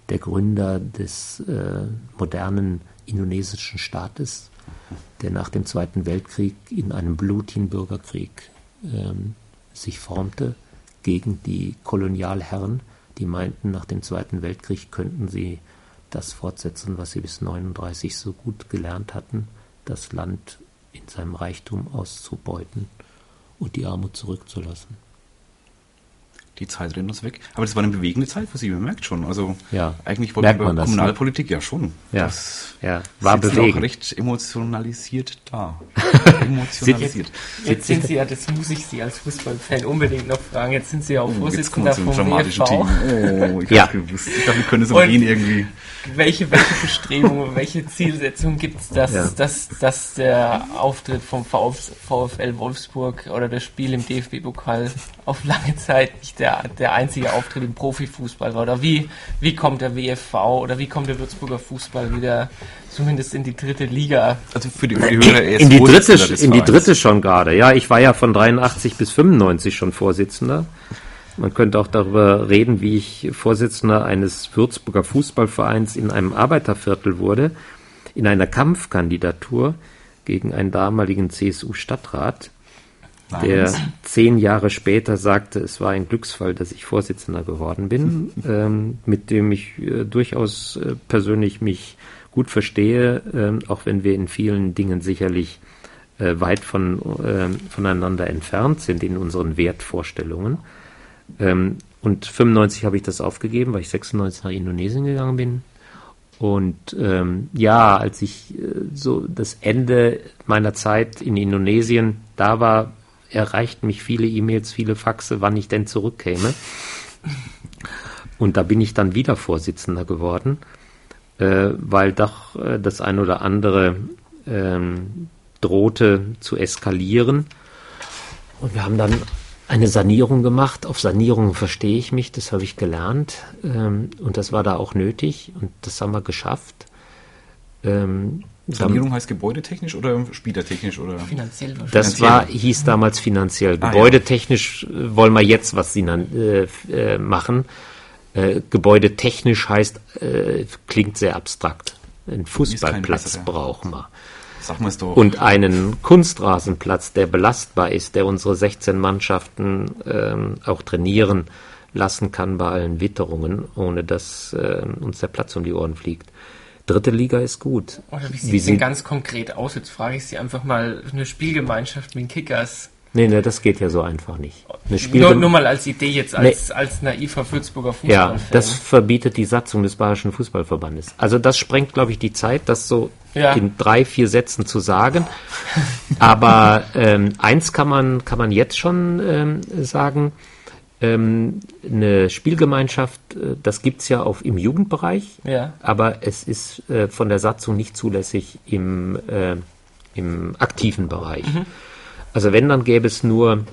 der Gründer des äh, modernen indonesischen Staates, der nach dem Zweiten Weltkrieg in einem blutigen Bürgerkrieg ähm, sich formte gegen die Kolonialherren, die meinten, nach dem Zweiten Weltkrieg könnten sie das fortsetzen, was sie bis 39 so gut gelernt hatten, das Land in seinem Reichtum auszubeuten und die Armut zurückzulassen. Die Zeit rennt uns weg. Aber das war eine bewegende Zeit für Sie, man merkt schon. Also Ja, eigentlich wollte merkt über man das, ne? Kommunalpolitik ja schon. Ja, Das ja, war sitzt bewegend. auch recht emotionalisiert da. [laughs] emotionalisiert. Jetzt sind Sie ja, das muss ich Sie als Fußballfan unbedingt noch fragen. Jetzt sind Sie ja auch Oh, jetzt Vorsitzender wir zu einem vom dramatischen WFV. Thema. Oh, ich Ja. hab's gewusst. Ich dachte, wir können es Und- umgehen irgendwie. Welche, welche Bestrebungen, welche Zielsetzung gibt es, dass, Ja. dass, dass der Auftritt vom VfL VfL Wolfsburg oder das Spiel im DFB-Pokal auf lange Zeit nicht der, der einzige Auftritt im Profifußball war? Oder wie, wie kommt der WFV oder wie kommt der Würzburger Fußball wieder zumindest in die dritte Liga? Also für die, für die Hörer, er ist in die dritte, in die dritte schon gerade. Ja, ich war ja von 83 bis 95 schon Vorsitzender. Man könnte auch darüber reden, wie ich Vorsitzender eines Würzburger Fußballvereins in einem Arbeiterviertel wurde, in einer Kampfkandidatur gegen einen damaligen CSU-Stadtrat, der Namens? zehn Jahre später sagte, es war ein Glücksfall, dass ich Vorsitzender geworden bin, [laughs] ähm, mit dem ich äh, durchaus äh, persönlich mich gut verstehe, ähm, auch wenn wir in vielen Dingen sicherlich äh, weit von, ähm, voneinander entfernt sind in unseren Wertvorstellungen. Ähm, und 95 habe ich das aufgegeben, weil ich 96 nach Indonesien gegangen bin. Und ähm, ja, als ich äh, so das Ende meiner Zeit in Indonesien da war, erreichten mich viele E-Mails, viele Faxe, wann ich denn zurückkäme. Und da bin ich dann wieder Vorsitzender geworden, äh, weil doch äh, das ein oder andere ähm, drohte zu eskalieren. Und wir haben dann eine Sanierung gemacht. Auf Sanierung verstehe ich mich, das habe ich gelernt. Ähm, und das war da auch nötig und das haben wir geschafft. Ähm, Sanierung heißt gebäudetechnisch oder spielertechnisch oder? Finanziell wahrscheinlich. das war, hieß damals finanziell. Ah, ja. Gebäudetechnisch äh, wollen wir jetzt was äh, äh, machen. Äh, Gebäudetechnisch heißt, äh, klingt sehr abstrakt. Einen Fußballplatz brauchen wir. Sag mal es doch. und einen Kunstrasenplatz, der belastbar ist, der unsere 16 Mannschaften ähm, auch trainieren lassen kann bei allen Witterungen, ohne dass ähm, uns der Platz um die Ohren fliegt. Dritte Liga ist gut. Oder wie sieht es sie- denn ganz konkret aus? Jetzt frage ich Sie einfach mal eine Spielgemeinschaft wie ein Kickers. Nee, nee, das geht ja so einfach nicht. Eine Nur, Spielgem- nur mal als Idee jetzt, als, als naiver Würzburger Ja, Fußballfan. das verbietet die Satzung des Bayerischen Fußballverbandes. Also das sprengt, glaube ich, die Zeit, das so Ja. in drei, vier Sätzen zu sagen. Aber ähm, eins kann man, kann man jetzt schon ähm, sagen. Ähm, eine Spielgemeinschaft, äh, das gibt's ja auch im Jugendbereich, Ja. aber es ist äh, von der Satzung nicht zulässig im, äh, im aktiven Bereich. Also wenn, dann gäbe es nur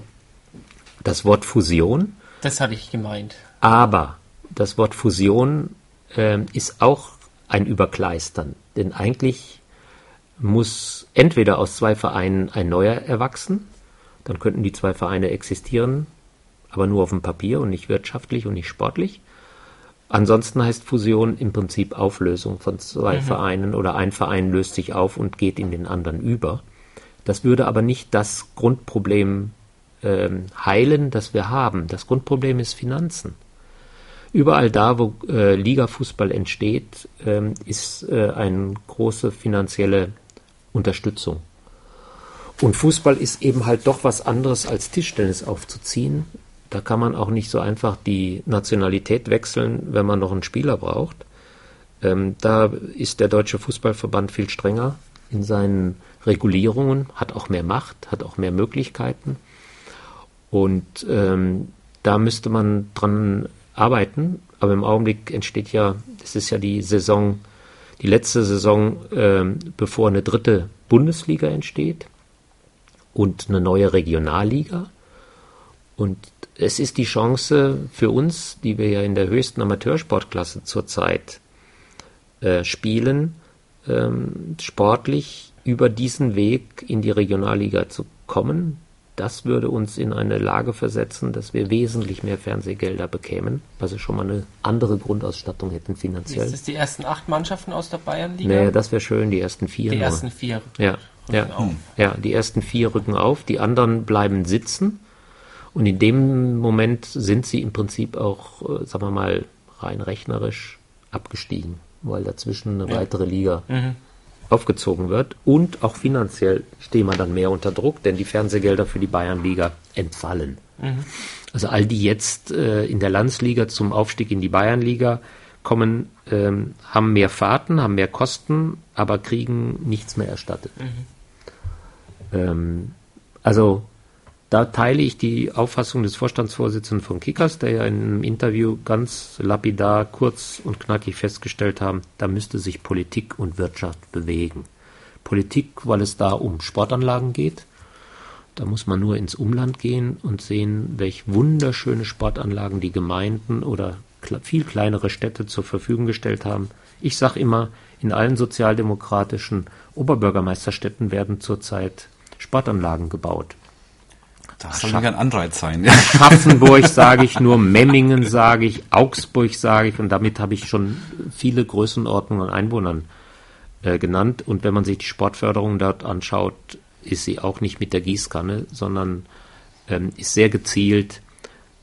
das Wort Fusion. Das hatte ich gemeint. Aber das Wort Fusion ähm, ist auch ein Überkleistern. Denn eigentlich muss entweder aus zwei Vereinen ein neuer erwachsen, dann könnten die zwei Vereine existieren, aber nur auf dem Papier und nicht wirtschaftlich und nicht sportlich. Ansonsten heißt Fusion im Prinzip Auflösung von zwei Vereinen oder ein Verein löst sich auf und geht in den anderen über. Das würde aber nicht das Grundproblem ähm, heilen, das wir haben. Das Grundproblem ist Finanzen. Überall da, wo äh, Ligafußball entsteht, ähm, ist äh, eine große finanzielle Unterstützung. Und Fußball ist eben halt doch was anderes als Tischtennis aufzuziehen. Da kann man auch nicht so einfach die Nationalität wechseln, wenn man noch einen Spieler braucht. Ähm, da ist der Deutsche Fußballverband viel strenger in seinen Regulierungen, hat auch mehr Macht, hat auch mehr Möglichkeiten. Und ähm, da müsste man dran arbeiten. Aber im Augenblick entsteht ja, es ist ja die Saison, die letzte Saison, ähm, bevor eine dritte Bundesliga entsteht und eine neue Regionalliga. Und es ist die Chance für uns, die wir ja in der höchsten Amateursportklasse zurzeit äh, spielen, ähm, sportlich über diesen Weg in die Regionalliga zu kommen. Das würde uns in eine Lage versetzen, dass wir wesentlich mehr Fernsehgelder bekämen, also schon mal eine andere Grundausstattung hätten Ist finanziell. das die ersten acht Mannschaften aus der Bayernliga? Nee, das wäre schön, die ersten vier. die nur. ersten vier. Ja, ja, auf. ja, die ersten vier rücken auf, die anderen bleiben sitzen. Und in dem Moment sind sie im Prinzip auch, äh, sagen wir mal, rein rechnerisch abgestiegen, weil dazwischen eine weitere Liga aufgezogen wird. Und auch finanziell stehen wir dann mehr unter Druck, denn die Fernsehgelder für die Bayernliga entfallen. Also all die jetzt äh, in der Landsliga zum Aufstieg in die Bayernliga kommen, ähm, haben mehr Fahrten, haben mehr Kosten, aber kriegen nichts mehr erstattet. Ähm, also da teile ich die Auffassung des Vorstandsvorsitzenden von Kickers, der ja in einem Interview ganz lapidar, kurz und knackig festgestellt haben, da müsste sich Politik und Wirtschaft bewegen. Politik, weil es da um Sportanlagen geht. Da muss man nur ins Umland gehen und sehen, welch wunderschöne Sportanlagen die Gemeinden oder viel kleinere Städte zur Verfügung gestellt haben. Ich sage immer, in allen sozialdemokratischen Oberbürgermeisterstädten werden zurzeit Sportanlagen gebaut. Das soll ein Anreiz sein. Ja. [laughs] Schaffenburg sage ich nur, Memmingen sage ich, Augsburg sage ich und damit habe ich schon viele Größenordnungen an Einwohnern äh, genannt. Und wenn man sich die Sportförderung dort anschaut, ist sie auch nicht mit der Gießkanne, sondern ähm, ist sehr gezielt,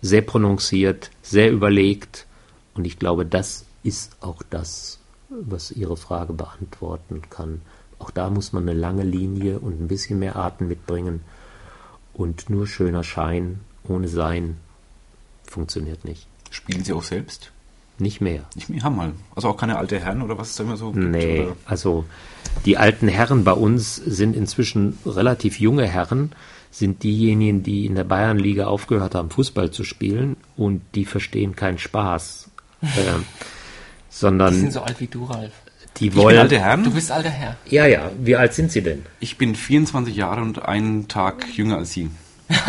sehr prononciert, sehr überlegt. Und ich glaube, das ist auch das, was Ihre Frage beantworten kann. Auch da muss man eine lange Linie und ein bisschen mehr Atem mitbringen. Und nur schöner Schein ohne Sein funktioniert nicht. Spielen Sie auch selbst? Nicht mehr. Nicht mehr haben mal. Also auch keine alte Herren oder was es da immer so gibt? Nee, Oder? also die alten Herren bei uns sind inzwischen relativ junge Herren, sind diejenigen, die in der Bayernliga aufgehört haben, Fußball zu spielen und die verstehen keinen Spaß. [laughs] ähm, Die sind sondern so alt wie du, Ralf. Die Ich bin wollen. alte Du Herren. bist alter Herr. ja, ja. Wie alt sind Sie denn? Ich bin 24 Jahre und einen Tag jünger als Sie. [laughs]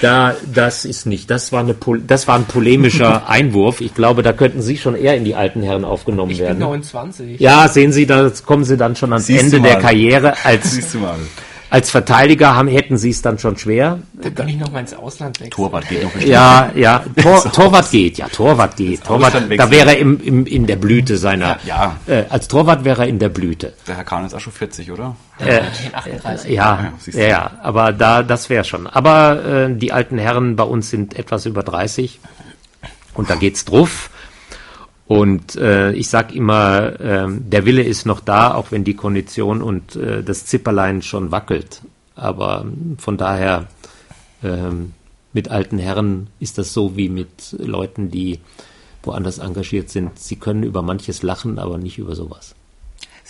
Da, das ist nicht. Das war eine, pol- das war ein polemischer [laughs] Einwurf. Ich glaube, da könnten Sie schon eher in die alten Herren aufgenommen Ich bin werden. 29. Ja, sehen Sie, da kommen Sie dann schon ans Siehst Ende du der. Karriere als Siehst du mal. Als Verteidiger haben, hätten sie es dann schon schwer. Da kann ich noch mal ins Ausland wechseln. Torwart geht noch. Ja, ja, [laughs] Tor, Torwart geht, ja, Torwart geht. Torwart, da wäre er im, im, in der Blüte seiner, Ja, Äh, als Torwart wäre er in der Blüte. Der Herr Kahn ist auch schon 40, oder? Den 38. Ja, Ja, ja, ja, aber da, das wäre schon. Aber äh, die alten Herren bei uns sind etwas über 30 und da geht's drauf. Und äh, ich sag immer, ähm, der Wille ist noch da, auch wenn die Kondition und äh, das Zipperlein schon wackelt. Aber von daher, ähm, mit alten Herren ist das so wie mit Leuten, die woanders engagiert sind. Sie können über manches lachen, aber nicht über sowas.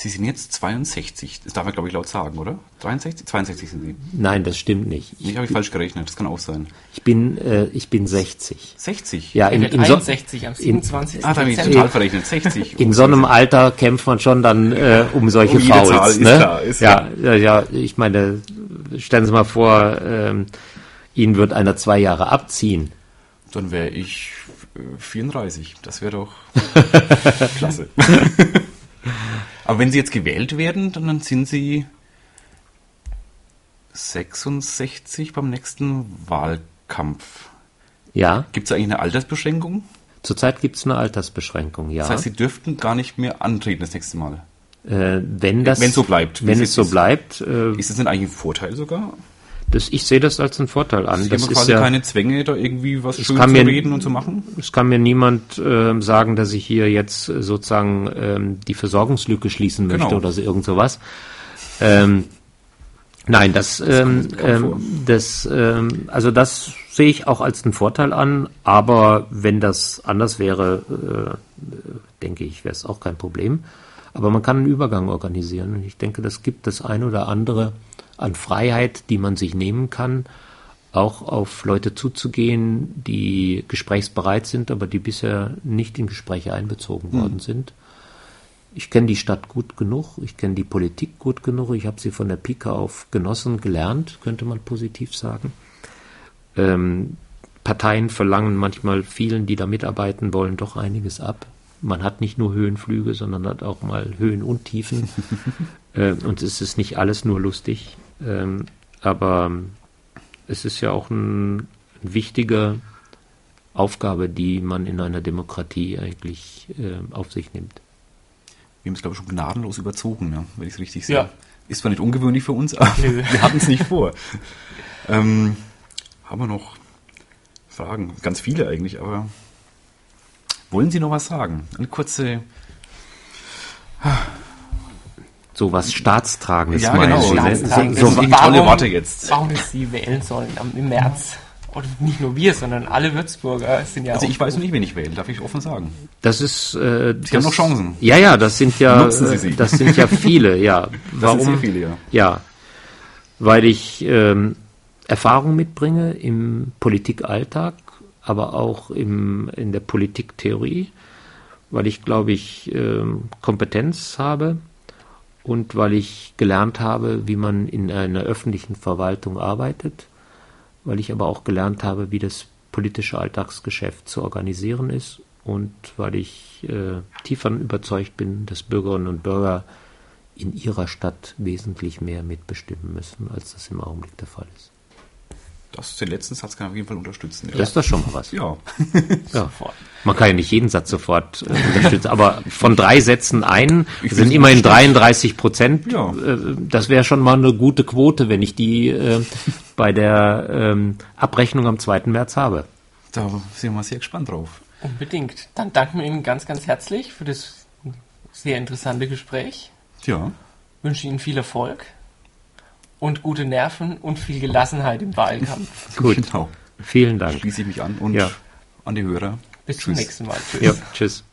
Sie sind jetzt 62. Das darf man, glaube ich, laut sagen, oder? 63? 62 sind Sie. Nein, das stimmt nicht. Ich habe ich falsch gerechnet. Das kann auch sein. Ich bin, äh, ich bin 60. 60? Ja, in, in, so, 61 am 27. Ah, da habe ich total verrechnet. 60. [laughs] in so einem Alter kämpft man schon dann äh, um solche Um Fouls. Zahl, ist ne? klar, ist ja, ja, ja, ich meine, stellen Sie mal vor, ähm, Ihnen wird einer zwei Jahre abziehen. Dann wäre ich äh, 34. Das wäre doch [laughs] klasse. [laughs] Aber wenn Sie jetzt gewählt werden, dann sind Sie 66 beim nächsten Wahlkampf. Ja, Gibt es eigentlich eine Altersbeschränkung? zurzeit gibt es eine Altersbeschränkung, ja. Das heißt, Sie dürften gar nicht mehr antreten das nächste Mal. äh, wenn das, wenn so bleibt, wenn es so bleibt, äh, Ist das denn eigentlich ein Vorteil sogar? Das, ich sehe das als einen Vorteil an. Sie Das haben ist quasi ja, keine Zwänge, da irgendwie was schön zu mir- reden und zu machen? Es kann mir niemand ähm, sagen, dass ich hier jetzt äh, sozusagen ähm, die Versorgungslücke schließen möchte Genau. oder so irgend sowas. Ähm, nein, das, ähm, kaum vor. ähm, das, ähm, also das sehe ich auch als einen Vorteil an. Aber wenn das anders wäre, äh, denke ich, wäre es auch kein Problem. Aber man kann einen Übergang organisieren. Und ich denke, das gibt das ein oder andere an Freiheit, die man sich nehmen kann, auch auf Leute zuzugehen, die gesprächsbereit sind, aber die bisher nicht in Gespräche einbezogen worden sind. Ich kenne die Stadt gut genug, ich kenne die Politik gut genug, ich habe sie von der Pike auf genossen, gelernt, könnte man positiv sagen. Ähm, Parteien verlangen manchmal vielen, die da mitarbeiten wollen, doch einiges ab. Man hat nicht nur Höhenflüge, sondern hat auch mal Höhen und Tiefen. [laughs] äh, und es ist nicht alles nur lustig. Ähm, aber es ist ja auch ein, eine wichtige Aufgabe, die man in einer Demokratie eigentlich äh, auf sich nimmt. Wir haben es, glaube ich, schon gnadenlos überzogen, ja, wenn ich es richtig sehe. Ja. Ist zwar nicht ungewöhnlich für uns, aber wir hatten es nicht vor. ähm, haben wir noch Fragen? Ganz viele eigentlich, aber wollen Sie noch was sagen? Eine kurze. So was Staatstragendes Ja, meinen genau. Sie, ne? Staatstragen. So, so, Warum- tolle Worte jetzt. Warum wir sie wählen sollen im März. Oder nicht nur wir, sondern alle Würzburger sind ja Also auch ich weiß nicht, wen ich wähle, darf ich offen sagen. Das ist. Äh, Sie haben noch Chancen. Ja, ja, das sind ja. Nutzen Sie sie. Das sind ja viele, ja. [laughs] Warum? sind sehr viele, ja. Ja, weil ich ähm, Erfahrung mitbringe im Politikalltag, aber auch im, in der Politiktheorie, weil ich, glaube ich, ähm, Kompetenz habe und weil ich gelernt habe, wie man in einer öffentlichen Verwaltung arbeitet, weil ich aber auch gelernt habe, wie das politische Alltagsgeschäft zu organisieren ist und weil ich äh, tief davon überzeugt bin, dass Bürgerinnen und Bürger in ihrer Stadt wesentlich mehr mitbestimmen müssen, als das im Augenblick der Fall ist. Das, den letzten Satz kann ich auf jeden Fall unterstützen. Ja. Das ist doch schon mal was. ja. [laughs] Ja. Man kann ja nicht jeden Satz sofort äh, unterstützen, aber von drei Sätzen einen Ich sind immerhin gut. 33 Prozent. Ja. Äh, das wäre schon mal eine gute Quote, wenn ich die äh, bei der ähm, Abrechnung am 2. März habe. Da sind wir sehr gespannt drauf. Unbedingt. Dann danken wir Ihnen ganz, ganz herzlich für das sehr interessante Gespräch. Ja. Wünsche Ihnen viel Erfolg und gute Nerven und viel Gelassenheit im Wahlkampf. Gut. Genau. Vielen Dank. Schließe ich mich an und Ja. an die Hörer. Bis zum Tschüss. nächsten Mal. Tschüss. Ja, tschüss.